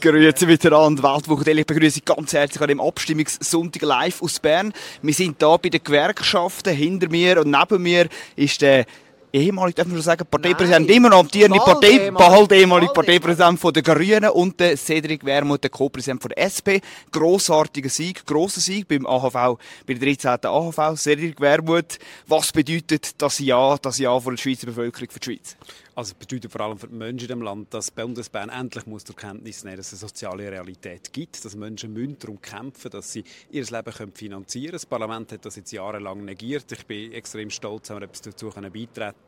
Grüezi miteinander, Weltwoche Ich begrüße Sie ganz herzlich an dem Abstimmungssonntag live aus Bern. Wir sind hier bei den Gewerkschaften. Hinter mir und neben mir ist der ehemalige, darf man schon sagen, Parteipräsident, immer noch amtierende Partei, bald ehemalige Parteipräsident von der Grünen und der Cedric Wermuth, der Co-Präsident von der SP. Grossartiger Sieg, grosser Sieg beim AHV, bei der 13. AHV. Cedric Wermuth, was bedeutet das Ja, das Ja von der Schweizer Bevölkerung für die Schweiz? Also es bedeutet vor allem für die Menschen in dem Land, dass Bundesbern endlich muss zur Kenntnis nehmen dass es eine soziale Realität gibt, dass Menschen müssen darum kämpfen dass sie ihr Leben können finanzieren können. Das Parlament hat das jetzt jahrelang negiert. Ich bin extrem stolz, dass wir etwas dazu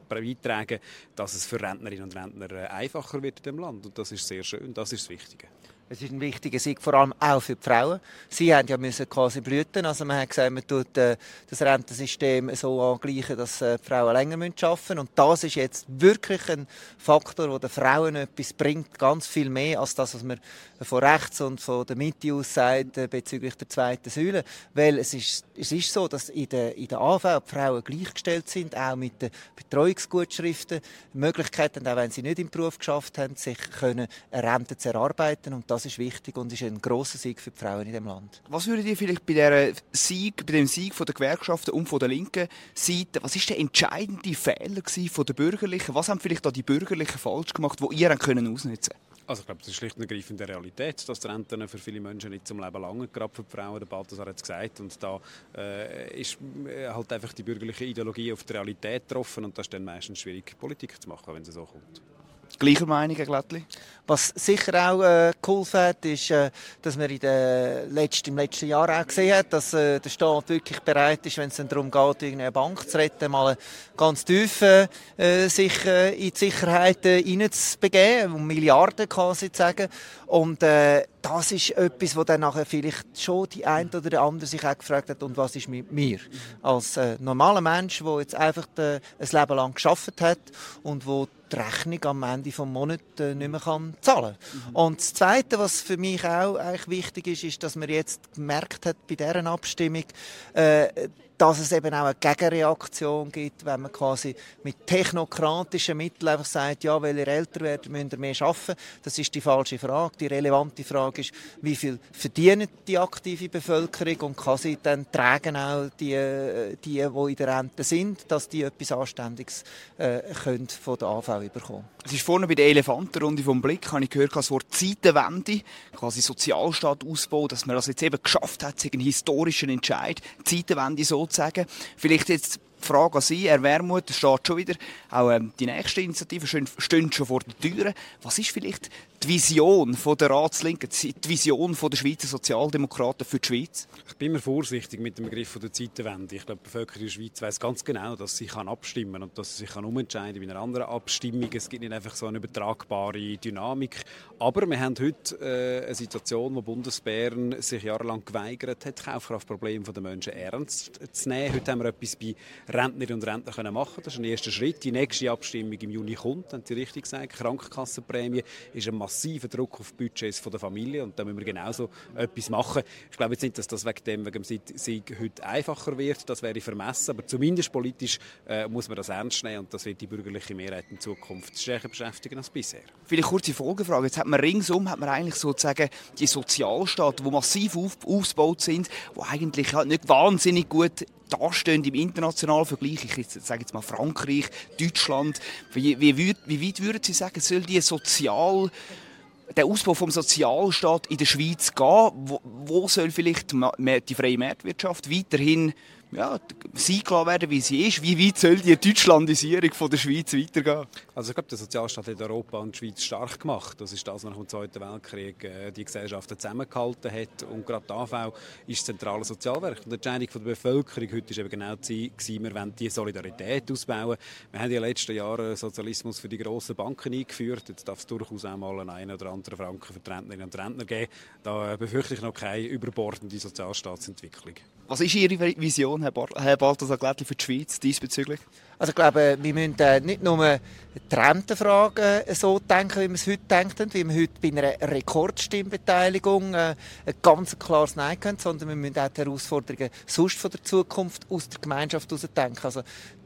beitragen dass es für Rentnerinnen und Rentner äh, einfacher wird in dem Land. Und das ist sehr schön, das ist das Wichtige. Es ist ein wichtiger Sieg, vor allem auch für die Frauen. Sie haben ja müssen quasi blüten. Also man hat gesagt, man tut äh, das Rentensystem so angleichen, dass äh, die Frauen länger arbeiten müssen. Und das ist jetzt wirklich ein Faktor, der den Frauen etwas bringt, ganz viel mehr als das, was man von rechts und von der Mitte aus sagt äh, bezüglich der zweiten Säule. Weil es ist, es ist so, dass in der, in der AV die Frauen gleichgestellt sind, auch mit den Betreuungsgutschriften, Möglichkeiten, auch wenn sie nicht im Beruf geschafft haben, sich können eine Rente zu erarbeiten. Und das ist wichtig und ist ein großer Sieg für die Frauen in dem Land. Was würdet ihr vielleicht bei, der Sieg, bei dem Sieg von der Gewerkschaften und von der linken Seite, was ist der entscheidende Fehler von der Bürgerlichen? Was haben vielleicht da die Bürgerlichen falsch gemacht, wo ihr können ausnutzen? Also ich glaube, das ist schlicht und ergreifend der Realität, dass die Renten für viele Menschen nicht zum Leben lang, gerade für die Frauen, der Balthasar hat es gesagt, und da äh, ist äh, halt einfach die bürgerliche Ideologie auf die Realität getroffen und das ist dann meistens schwierig, Politik zu machen, wenn es so kommt. Gleicher Meinung, Glättli? Was sicher auch äh, geholfen hat, ist, äh, dass man in den letzten, im letzten Jahr auch gesehen hat, dass äh, der Staat wirklich bereit ist, wenn es darum geht, eine Bank zu retten, mal ganz tief äh, sich äh, in die Sicherheit äh, hineinzubegeben, um Milliarden quasi zu sagen. Und äh, das ist etwas, wo dann nachher vielleicht schon die ein oder der andere sich auch gefragt hat, und was ist mit mir? Als äh, normaler Mensch, der jetzt einfach äh, ein Leben lang geschafft hat und wo die Rechnung am Ende des Monats äh, nicht mehr kann zahlen mhm. Und das Zweite, was für mich auch eigentlich wichtig ist, ist, dass man jetzt gemerkt hat bei dieser Abstimmung, äh, dass es eben auch eine Gegenreaktion gibt, wenn man quasi mit technokratischen Mitteln einfach sagt, ja, weil ihr älter werdet, müsst ihr mehr arbeiten. Das ist die falsche Frage. Die relevante Frage ist, wie viel verdient die aktive Bevölkerung und kann sie dann tragen auch die, die, die in der Rente sind, dass die etwas Anständiges äh, können von der AV bekommen. Es ist vorne bei der Elefantenrunde vom Blick, habe ich gehört, das Wort Zeitenwende, quasi Sozialstaatausbau, dass man das jetzt eben geschafft hat, einen historischen Entscheid, Zeitenwende so sozusagen. Vielleicht jetzt die Frage an Sie, Herr Wermuth, steht schon wieder, auch ähm, die nächste Initiative stehen schon vor den Türen. Was ist vielleicht die Vision von der Ratslinken, die Vision von der Schweizer Sozialdemokraten für die Schweiz? Ich bin immer vorsichtig mit dem Begriff der Zeitenwende. Ich glaube, die Bevölkerung der Schweiz weiß ganz genau, dass sie kann abstimmen und dass sie sich kann umentscheiden bei einer anderen Abstimmung. Es gibt nicht einfach so eine übertragbare Dynamik. Aber wir haben heute äh, eine Situation, wo Bundesbären sich jahrelang geweigert hat, Kaufkraftprobleme der Menschen ernst zu nehmen. Heute haben wir etwas bei Rentnerinnen und Rentner können machen. Das ist ein erster Schritt. Die nächste Abstimmung im Juni kommt, haben Sie richtig gesagt. Krankenkassenprämie ist ein massiver Druck auf die Budgets der Familie und da müssen wir genauso etwas machen. Ich glaube jetzt nicht, dass das wegen dem, wegen dem Sieg heute einfacher wird. Das wäre vermessen, aber zumindest politisch äh, muss man das ernst nehmen und das wird die bürgerliche Mehrheit in Zukunft stärker beschäftigen als bisher. Vielleicht kurze Folgefrage. Jetzt hat man ringsum hat man eigentlich sozusagen die Sozialstaaten, die massiv auf, ausgebaut sind, die eigentlich nicht wahnsinnig gut dastehen im internationalen Vergleich, ich sage jetzt mal Frankreich, Deutschland, wie, wie, wie weit würden Sie sagen, soll die sozial der Ausbau vom Sozialstaat in der Schweiz gehen? Wo, wo soll vielleicht die freie Marktwirtschaft weiterhin ja, klar werden, wie sie ist. Wie weit soll die Deutschlandisierung von der Schweiz weitergehen? Also ich glaube, der Sozialstaat hat Europa und die Schweiz stark gemacht. Das ist das, was nach dem Zweiten Weltkrieg äh, die Gesellschaften zusammengehalten hat. Und gerade die AV ist das zentrale Sozialwerk. Und die Entscheidung der Bevölkerung heute war eben genau die, wir wollen die Solidarität ausbauen. Wir haben in den letzten Jahren Sozialismus für die grossen Banken eingeführt. Jetzt darf es durchaus auch mal einen oder anderen Franken für die Rentnerinnen und Rentner geben. Da äh, befürchte ich noch keine überbordende Sozialstaatsentwicklung. Was ist Ihre Vision, Herr, Bar Herr Balthasar Glättli, für die Schweiz diesbezüglich? Also ich glaube, wir müssen äh, nicht nur die Rentenfragen so denken, wie wir es heute denken, wie wir heute bei einer Rekordstimmbeteiligung äh, ein ganz klares Nein können, sondern wir müssen auch die Herausforderungen sonst von der Zukunft aus der Gemeinschaft heraus denken. Also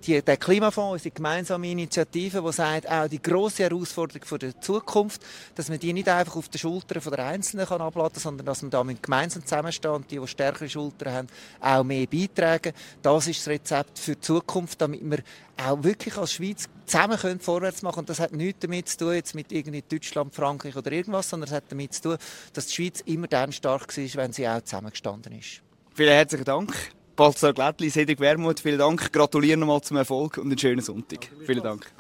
die, der Klimafonds ist eine gemeinsame Initiative, die sagt, auch die grosse Herausforderung von der Zukunft, dass man die nicht einfach auf den Schultern der Einzelnen kann abladen kann, sondern dass man da gemeinsam zusammenstehen und die, die stärkere Schultern haben, auch mehr beitragen. Das ist das Rezept für die Zukunft, damit wir auch wirklich als Schweiz zusammen können vorwärts machen. Und das hat nichts damit zu tun, jetzt mit irgendwie Deutschland, Frankreich oder irgendwas, sondern es hat damit zu tun, dass die Schweiz immer dann stark war, wenn sie auch zusammengestanden ist. Vielen herzlichen Dank. Balthasar Glättli, Cedric Wermuth, vielen Dank. Gratuliere nochmal zum Erfolg und einen schönen Sonntag. Vielen Dank.